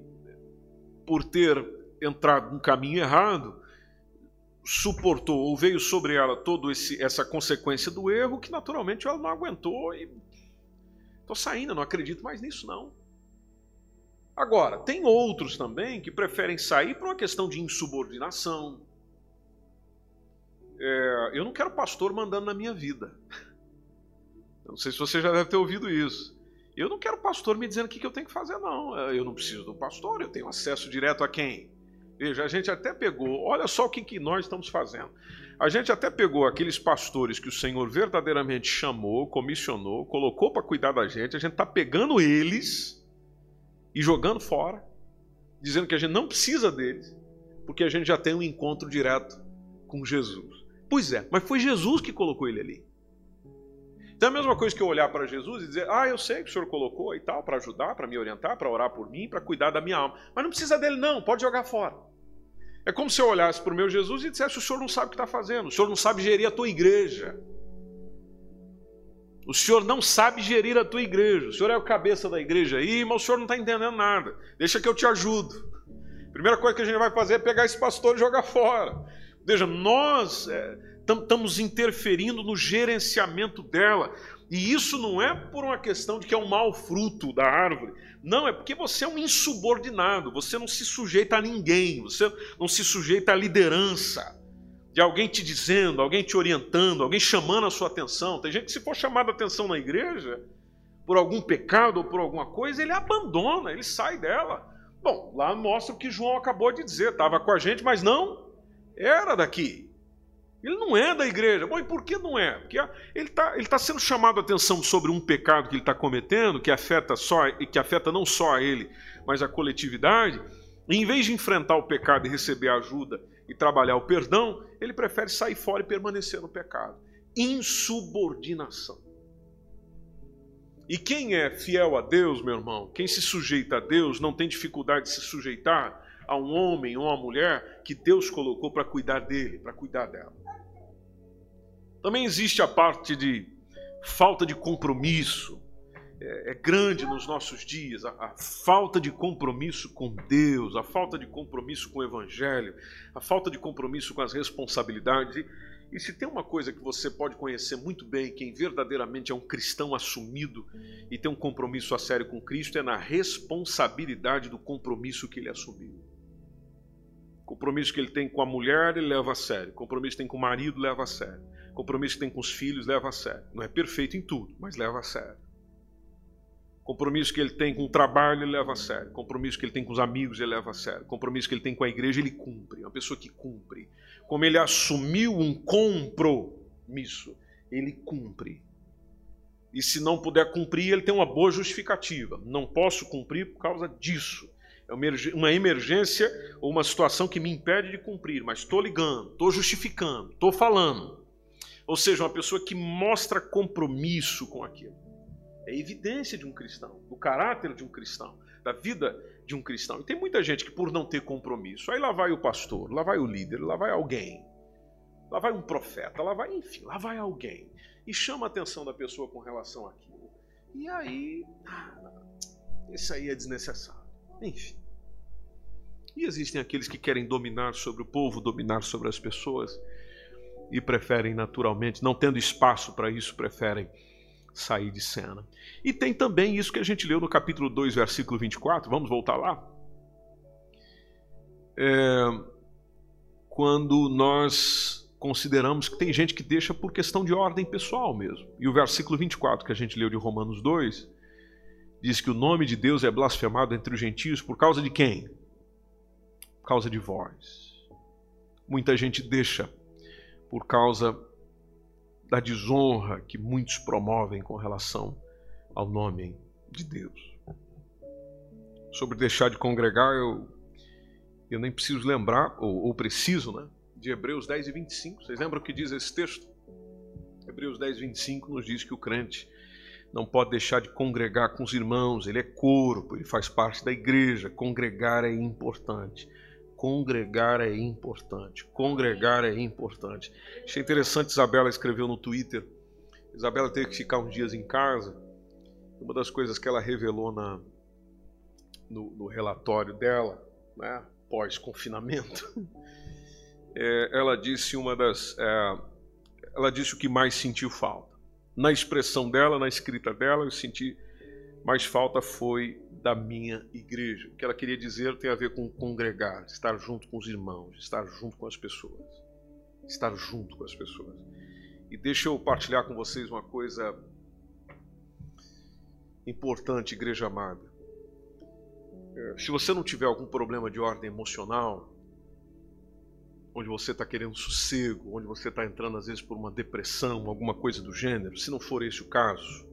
por ter entrado num caminho errado, suportou ou veio sobre ela toda essa consequência do erro que naturalmente ela não aguentou e estou saindo, não acredito mais nisso não. Agora, tem outros também que preferem sair por uma questão de insubordinação. É, eu não quero pastor mandando na minha vida. Não sei se você já deve ter ouvido isso. Eu não quero pastor me dizendo o que eu tenho que fazer, não. É, eu não preciso do pastor, eu tenho acesso direto a quem? Veja, a gente até pegou, olha só o que, que nós estamos fazendo. A gente até pegou aqueles pastores que o Senhor verdadeiramente chamou, comissionou, colocou para cuidar da gente, a gente está pegando eles e jogando fora, dizendo que a gente não precisa deles, porque a gente já tem um encontro direto com Jesus. Pois é, mas foi Jesus que colocou ele ali. Então é a mesma coisa que eu olhar para Jesus e dizer: Ah, eu sei que o Senhor colocou e tal, para ajudar, para me orientar, para orar por mim, para cuidar da minha alma. Mas não precisa dele, não, pode jogar fora. É como se eu olhasse para o meu Jesus e dissesse: O Senhor não sabe o que está fazendo, o Senhor não sabe gerir a tua igreja. O Senhor não sabe gerir a tua igreja. O Senhor é o cabeça da igreja aí, mas o Senhor não está entendendo nada. Deixa que eu te ajudo. Primeira coisa que a gente vai fazer é pegar esse pastor e jogar fora. Veja, nós. É, estamos interferindo no gerenciamento dela. E isso não é por uma questão de que é um mau fruto da árvore. Não, é porque você é um insubordinado, você não se sujeita a ninguém, você não se sujeita à liderança de alguém te dizendo, alguém te orientando, alguém chamando a sua atenção. Tem gente que, se for chamada a atenção na igreja, por algum pecado ou por alguma coisa, ele abandona, ele sai dela. Bom, lá mostra o que João acabou de dizer: estava com a gente, mas não era daqui. Ele não é da igreja. Bom, e por que não é? Porque ele está ele tá sendo chamado a atenção sobre um pecado que ele está cometendo, que afeta, só, que afeta não só a ele, mas a coletividade. E em vez de enfrentar o pecado e receber ajuda e trabalhar o perdão, ele prefere sair fora e permanecer no pecado. Insubordinação. E quem é fiel a Deus, meu irmão, quem se sujeita a Deus, não tem dificuldade de se sujeitar a um homem ou uma mulher que Deus colocou para cuidar dele, para cuidar dela. Também existe a parte de falta de compromisso. É, é grande nos nossos dias a, a falta de compromisso com Deus, a falta de compromisso com o Evangelho, a falta de compromisso com as responsabilidades. E, e se tem uma coisa que você pode conhecer muito bem, quem verdadeiramente é um cristão assumido e tem um compromisso a sério com Cristo, é na responsabilidade do compromisso que ele assumiu. Compromisso que ele tem com a mulher, ele leva a sério. Compromisso que tem com o marido, leva a sério. Compromisso que tem com os filhos, leva a sério. Não é perfeito em tudo, mas leva a sério. Compromisso que ele tem com o trabalho, ele leva a sério. Compromisso que ele tem com os amigos, ele leva a sério. Compromisso que ele tem com a igreja, ele cumpre. É uma pessoa que cumpre. Como ele assumiu um compromisso, ele cumpre. E se não puder cumprir, ele tem uma boa justificativa. Não posso cumprir por causa disso. É uma emergência ou uma situação que me impede de cumprir, mas estou ligando, estou justificando, estou falando. Ou seja, uma pessoa que mostra compromisso com aquilo. É evidência de um cristão, do caráter de um cristão, da vida de um cristão. E tem muita gente que, por não ter compromisso, aí lá vai o pastor, lá vai o líder, lá vai alguém, lá vai um profeta, lá vai, enfim, lá vai alguém e chama a atenção da pessoa com relação àquilo. E aí, ah, isso aí é desnecessário. Enfim. E existem aqueles que querem dominar sobre o povo, dominar sobre as pessoas e preferem naturalmente, não tendo espaço para isso, preferem sair de cena. E tem também isso que a gente leu no capítulo 2, versículo 24, vamos voltar lá? É, quando nós consideramos que tem gente que deixa por questão de ordem pessoal mesmo. E o versículo 24 que a gente leu de Romanos 2 diz que o nome de Deus é blasfemado entre os gentios por causa de quem? Por causa de vós. Muita gente deixa por causa da desonra que muitos promovem com relação ao nome de Deus. Sobre deixar de congregar, eu, eu nem preciso lembrar, ou, ou preciso, né? De Hebreus 10 e 25. Vocês lembram o que diz esse texto? Hebreus 10, 25 nos diz que o crente não pode deixar de congregar com os irmãos, ele é corpo, ele faz parte da igreja. Congregar é importante. Congregar é importante. Congregar é importante. Achei interessante, Isabela escreveu no Twitter. Isabela teve que ficar uns dias em casa. Uma das coisas que ela revelou na, no, no relatório dela, né, pós-confinamento, é, ela disse uma das. É, ela disse o que mais sentiu falta na expressão dela, na escrita dela, eu senti mais falta foi da minha igreja. O que ela queria dizer tem a ver com congregar, estar junto com os irmãos, estar junto com as pessoas. Estar junto com as pessoas. E deixa eu partilhar com vocês uma coisa importante, igreja amada. É, se você não tiver algum problema de ordem emocional, onde você está querendo sossego, onde você está entrando às vezes por uma depressão, alguma coisa do gênero, se não for esse o caso,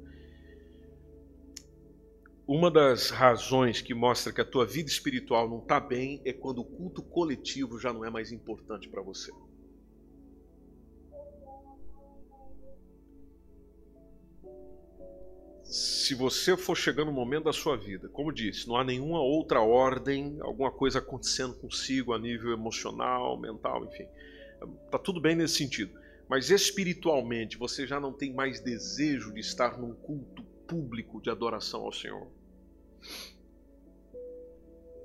uma das razões que mostra que a tua vida espiritual não está bem é quando o culto coletivo já não é mais importante para você. se você for chegando no momento da sua vida, como disse, não há nenhuma outra ordem, alguma coisa acontecendo consigo a nível emocional, mental, enfim, está tudo bem nesse sentido. Mas espiritualmente você já não tem mais desejo de estar num culto público de adoração ao Senhor.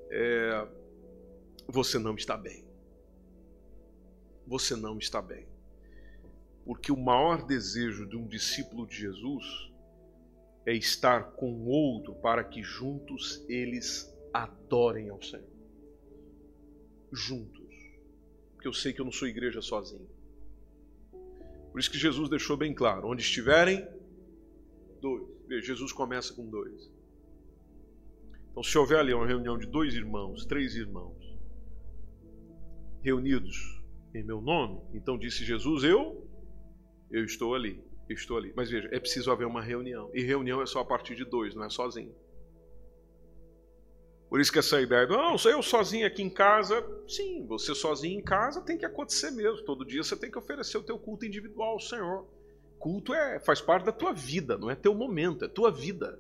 É, você não está bem. Você não está bem. Porque o maior desejo de um discípulo de Jesus é estar com outro para que juntos eles adorem ao Senhor. Juntos. Porque eu sei que eu não sou igreja sozinho. Por isso que Jesus deixou bem claro: onde estiverem dois. Jesus começa com dois. Então, se houver ali uma reunião de dois irmãos, três irmãos, reunidos em meu nome, então disse Jesus: Eu, eu estou ali estou ali. Mas veja, é preciso haver uma reunião. E reunião é só a partir de dois, não é sozinho. Por isso que essa ideia, não, sou eu sozinho aqui em casa. Sim, você sozinho em casa tem que acontecer mesmo. Todo dia você tem que oferecer o teu culto individual ao Senhor. Culto é, faz parte da tua vida, não é teu momento, é tua vida.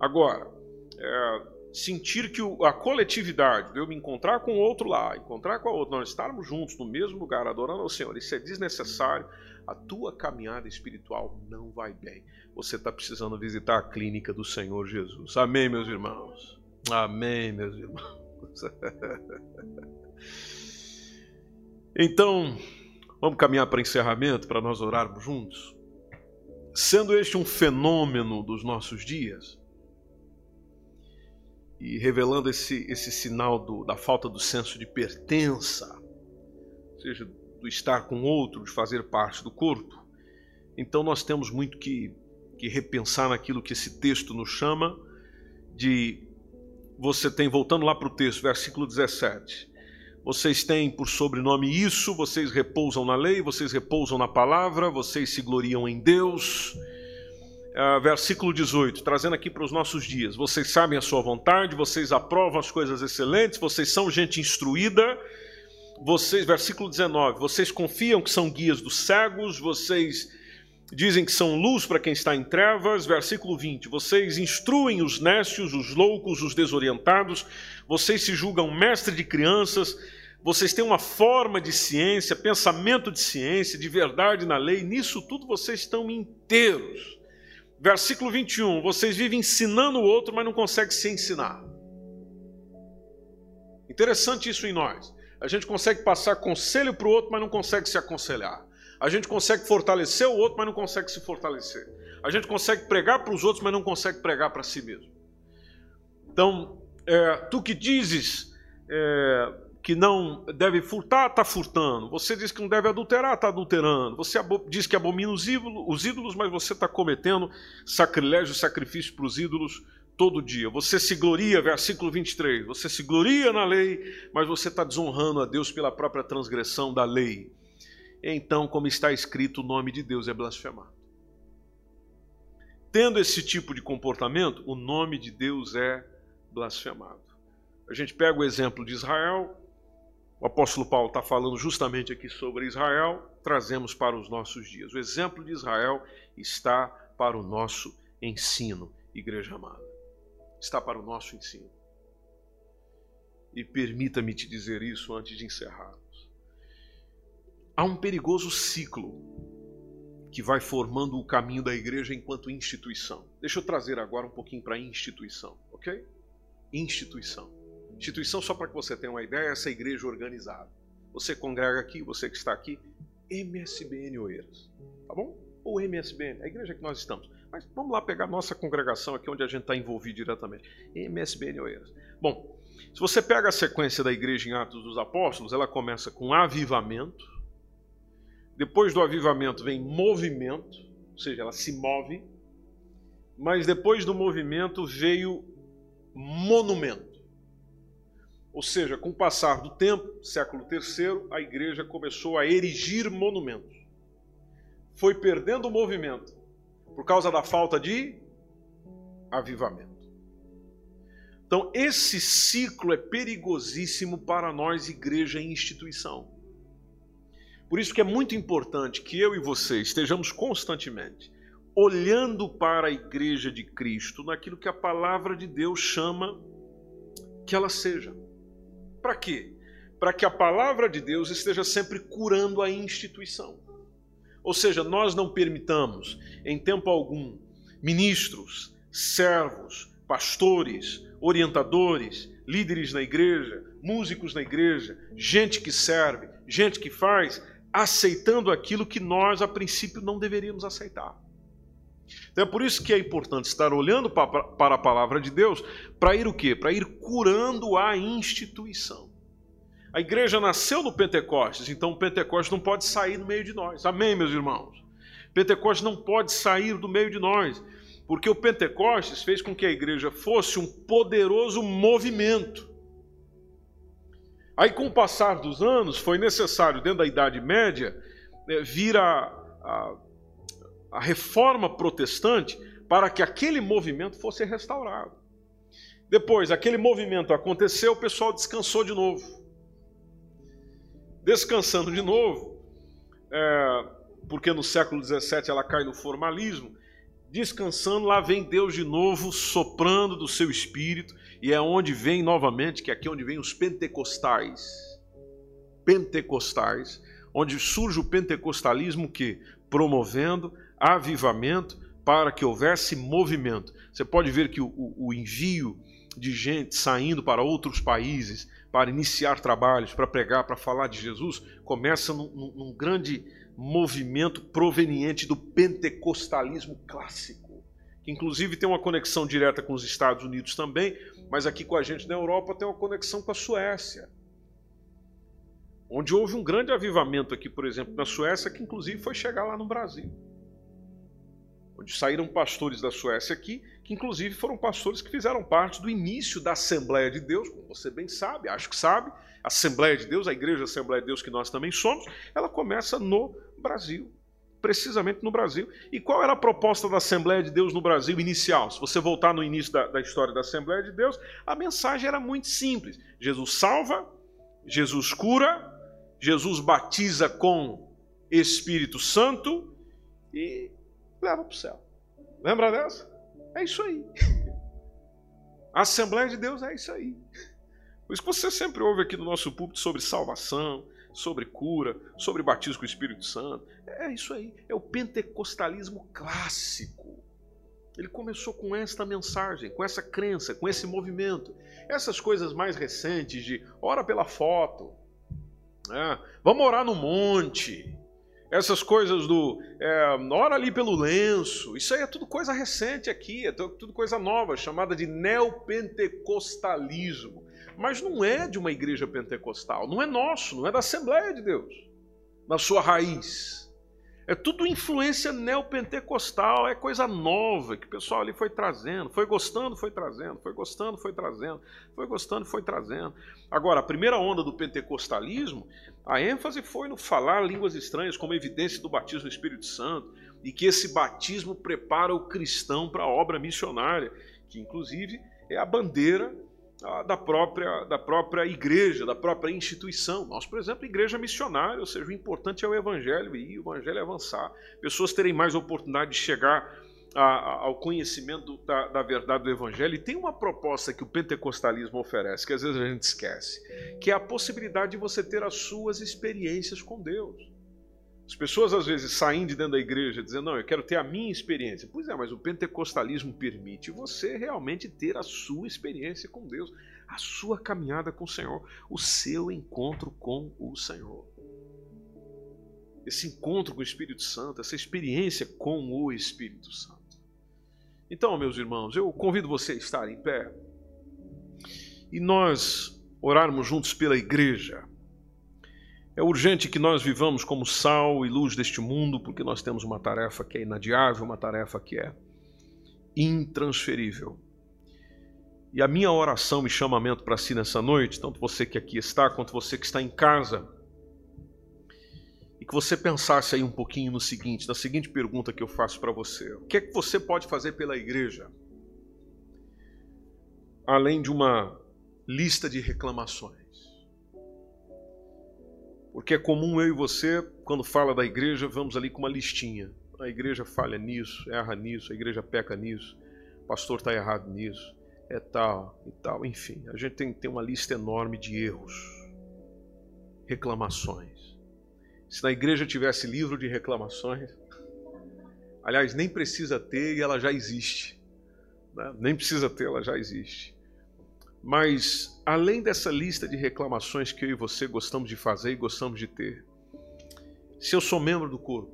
Agora, é, sentir que a coletividade, de eu me encontrar com o outro lá, encontrar com a outra, nós estarmos juntos no mesmo lugar adorando ao Senhor, isso é desnecessário a tua caminhada espiritual não vai bem. Você está precisando visitar a clínica do Senhor Jesus. Amém, meus irmãos. Amém, meus irmãos. Então, vamos caminhar para encerramento, para nós orarmos juntos. Sendo este um fenômeno dos nossos dias, e revelando esse, esse sinal do, da falta do senso de pertença, ou seja, do estar com outro, de fazer parte do corpo. Então nós temos muito que, que repensar naquilo que esse texto nos chama de. Você tem, voltando lá para o texto, versículo 17. Vocês têm por sobrenome isso, vocês repousam na lei, vocês repousam na palavra, vocês se gloriam em Deus. Uh, versículo 18, trazendo aqui para os nossos dias. Vocês sabem a sua vontade, vocês aprovam as coisas excelentes, vocês são gente instruída, vocês, versículo 19, vocês confiam que são guias dos cegos, vocês dizem que são luz para quem está em trevas. Versículo 20, vocês instruem os nécios, os loucos, os desorientados, vocês se julgam mestre de crianças, vocês têm uma forma de ciência, pensamento de ciência, de verdade na lei, nisso tudo vocês estão inteiros. Versículo 21, vocês vivem ensinando o outro, mas não conseguem se ensinar. Interessante isso em nós. A gente consegue passar conselho para o outro, mas não consegue se aconselhar. A gente consegue fortalecer o outro, mas não consegue se fortalecer. A gente consegue pregar para os outros, mas não consegue pregar para si mesmo. Então, é, tu que dizes é, que não deve furtar, está furtando. Você diz que não deve adulterar, está adulterando. Você diz que abomina os ídolos, os ídolos mas você está cometendo sacrilégio, sacrifício para os ídolos todo dia. Você se gloria, versículo 23, você se gloria na lei, mas você está desonrando a Deus pela própria transgressão da lei. Então, como está escrito, o nome de Deus é blasfemado. Tendo esse tipo de comportamento, o nome de Deus é blasfemado. A gente pega o exemplo de Israel, o apóstolo Paulo está falando justamente aqui sobre Israel, trazemos para os nossos dias. O exemplo de Israel está para o nosso ensino, igreja amada está para o nosso ensino. E permita-me te dizer isso antes de encerrarmos. Há um perigoso ciclo que vai formando o caminho da igreja enquanto instituição. Deixa eu trazer agora um pouquinho para a instituição, ok? Instituição. Instituição, só para que você tenha uma ideia, é essa igreja organizada. Você congrega aqui, você que está aqui, MSBN Oeiras, tá bom? Ou MSBN, a igreja que nós estamos. Mas vamos lá pegar nossa congregação aqui, onde a gente está envolvido diretamente. MSBN Oeiras. Bom, se você pega a sequência da igreja em Atos dos Apóstolos, ela começa com avivamento. Depois do avivamento vem movimento, ou seja, ela se move. Mas depois do movimento veio monumento. Ou seja, com o passar do tempo, século III, a igreja começou a erigir monumentos. Foi perdendo o movimento por causa da falta de avivamento. Então, esse ciclo é perigosíssimo para nós, igreja e instituição. Por isso que é muito importante que eu e você estejamos constantemente olhando para a igreja de Cristo naquilo que a palavra de Deus chama que ela seja. Para quê? Para que a palavra de Deus esteja sempre curando a instituição. Ou seja, nós não permitamos, em tempo algum, ministros, servos, pastores, orientadores, líderes na igreja, músicos na igreja, gente que serve, gente que faz, aceitando aquilo que nós, a princípio, não deveríamos aceitar. Então é por isso que é importante estar olhando para a palavra de Deus para ir o quê? Para ir curando a instituição. A igreja nasceu no Pentecostes, então o Pentecostes não pode sair do meio de nós. Amém, meus irmãos? Pentecostes não pode sair do meio de nós, porque o Pentecostes fez com que a igreja fosse um poderoso movimento. Aí, com o passar dos anos, foi necessário, dentro da Idade Média, né, vir a, a, a reforma protestante para que aquele movimento fosse restaurado. Depois, aquele movimento aconteceu, o pessoal descansou de novo descansando de novo, é, porque no século XVII ela cai no formalismo, descansando, lá vem Deus de novo soprando do seu espírito, e é onde vem novamente, que é aqui onde vem os pentecostais. Pentecostais, onde surge o pentecostalismo que promovendo avivamento para que houvesse movimento. Você pode ver que o, o, envio de gente saindo para outros países, para iniciar trabalhos, para pregar, para falar de Jesus, começa num, num grande movimento proveniente do pentecostalismo clássico, que inclusive tem uma conexão direta com os Estados Unidos também, mas aqui com a gente na Europa tem uma conexão com a Suécia. Onde houve um grande avivamento aqui, por exemplo, na Suécia, que inclusive foi chegar lá no Brasil. Onde saíram pastores da Suécia aqui que inclusive foram pastores que fizeram parte do início da Assembleia de Deus, como você bem sabe, acho que sabe, a Assembleia de Deus, a Igreja Assembleia de Deus que nós também somos, ela começa no Brasil, precisamente no Brasil. E qual era a proposta da Assembleia de Deus no Brasil inicial? Se você voltar no início da, da história da Assembleia de Deus, a mensagem era muito simples: Jesus salva, Jesus cura, Jesus batiza com Espírito Santo e leva para o céu. Lembra dessa? É isso aí. A Assembleia de Deus é isso aí. Por isso que você sempre ouve aqui no nosso púlpito sobre salvação, sobre cura, sobre batismo com o Espírito Santo. É isso aí. É o pentecostalismo clássico. Ele começou com esta mensagem, com essa crença, com esse movimento. Essas coisas mais recentes de ora pela foto, né? vamos orar no monte, essas coisas do é, ora ali pelo lenço, isso aí é tudo coisa recente aqui, é tudo coisa nova, chamada de neopentecostalismo. mas não é de uma igreja pentecostal, não é nosso, não é da Assembleia de Deus, na sua raiz. É tudo influência neopentecostal, é coisa nova que o pessoal ali foi trazendo, foi gostando, foi trazendo, foi gostando, foi trazendo, foi gostando, foi trazendo. Agora, a primeira onda do pentecostalismo, a ênfase foi no falar línguas estranhas como evidência do batismo do Espírito Santo e que esse batismo prepara o cristão para a obra missionária, que inclusive é a bandeira da própria, da própria igreja, da própria instituição. Nós, por exemplo, igreja missionária, ou seja, o importante é o evangelho e o evangelho é avançar. Pessoas terem mais oportunidade de chegar a, a, ao conhecimento da, da, verdade do evangelho. E tem uma proposta que o pentecostalismo oferece, que às vezes a gente esquece, que é a possibilidade de você ter as suas experiências com Deus. As pessoas às vezes saem de dentro da igreja dizendo, não, eu quero ter a minha experiência. Pois é, mas o pentecostalismo permite você realmente ter a sua experiência com Deus, a sua caminhada com o Senhor, o seu encontro com o Senhor. Esse encontro com o Espírito Santo, essa experiência com o Espírito Santo. Então, meus irmãos, eu convido você a estar em pé e nós orarmos juntos pela igreja é urgente que nós vivamos como sal e luz deste mundo, porque nós temos uma tarefa que é inadiável, uma tarefa que é intransferível. E a minha oração e chamamento para si nessa noite, tanto você que aqui está, quanto você que está em casa, que você pensasse aí um pouquinho no seguinte, na seguinte pergunta que eu faço para você: o que é que você pode fazer pela igreja? Além de uma lista de reclamações. Porque é comum eu e você, quando fala da igreja, vamos ali com uma listinha. A igreja falha nisso, erra nisso, a igreja peca nisso, o pastor está errado nisso, é tal e tal. Enfim, a gente tem, tem uma lista enorme de erros, reclamações. Se na igreja tivesse livro de reclamações, aliás, nem precisa ter e ela já existe. Né? Nem precisa ter, ela já existe. Mas, além dessa lista de reclamações que eu e você gostamos de fazer e gostamos de ter, se eu sou membro do corpo,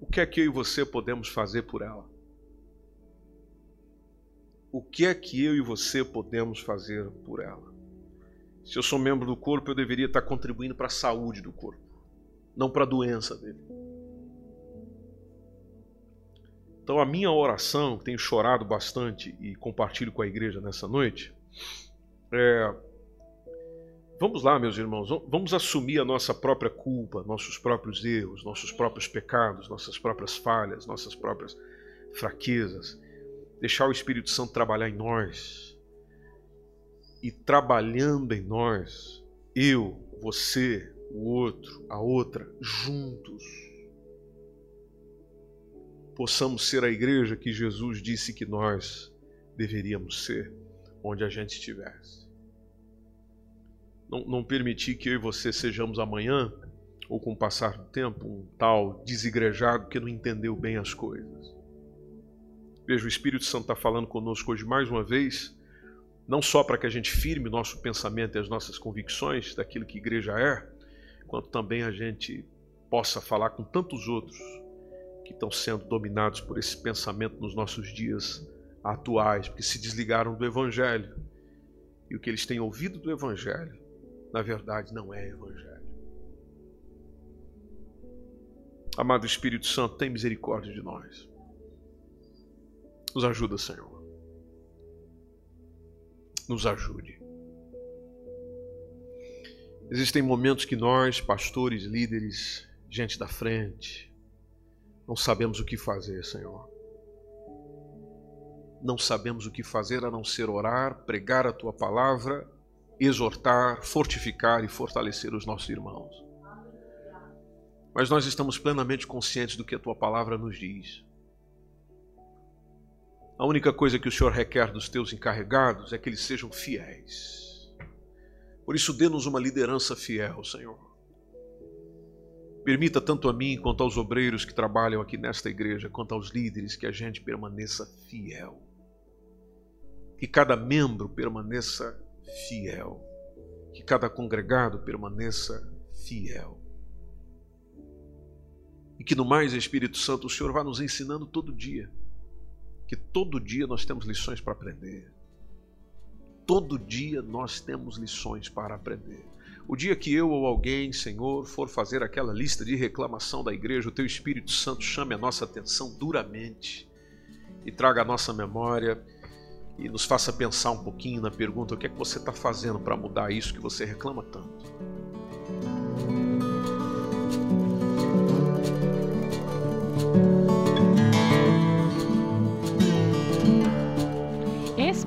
o que é que eu e você podemos fazer por ela? O que é que eu e você podemos fazer por ela? Se eu sou membro do corpo, eu deveria estar contribuindo para a saúde do corpo, não para a doença dele. Então, a minha oração, que tenho chorado bastante e compartilho com a igreja nessa noite, é. Vamos lá, meus irmãos, vamos assumir a nossa própria culpa, nossos próprios erros, nossos próprios pecados, nossas próprias falhas, nossas próprias fraquezas. Deixar o Espírito Santo trabalhar em nós. E trabalhando em nós, eu, você, o outro, a outra, juntos possamos ser a igreja que Jesus disse que nós deveríamos ser, onde a gente estivesse. Não, não permitir que eu e você sejamos amanhã, ou com o passar do tempo, um tal desigrejado que não entendeu bem as coisas. Veja, o Espírito Santo está falando conosco hoje mais uma vez, não só para que a gente firme nosso pensamento e as nossas convicções daquilo que igreja é, quanto também a gente possa falar com tantos outros que estão sendo dominados por esse pensamento nos nossos dias atuais, porque se desligaram do Evangelho. E o que eles têm ouvido do Evangelho, na verdade, não é Evangelho. Amado Espírito Santo, tem misericórdia de nós. Nos ajuda, Senhor. Nos ajude. Existem momentos que nós, pastores, líderes, gente da frente, não sabemos o que fazer, Senhor. Não sabemos o que fazer a não ser orar, pregar a tua palavra, exortar, fortificar e fortalecer os nossos irmãos. Mas nós estamos plenamente conscientes do que a tua palavra nos diz. A única coisa que o Senhor requer dos teus encarregados é que eles sejam fiéis. Por isso, dê-nos uma liderança fiel, Senhor. Permita tanto a mim quanto aos obreiros que trabalham aqui nesta igreja, quanto aos líderes, que a gente permaneça fiel. Que cada membro permaneça fiel. Que cada congregado permaneça fiel. E que no mais, Espírito Santo, o Senhor vá nos ensinando todo dia. Que todo dia nós temos lições para aprender. Todo dia nós temos lições para aprender. O dia que eu ou alguém, Senhor, for fazer aquela lista de reclamação da igreja, o teu Espírito Santo chame a nossa atenção duramente e traga a nossa memória e nos faça pensar um pouquinho na pergunta: o que é que você está fazendo para mudar isso que você reclama tanto?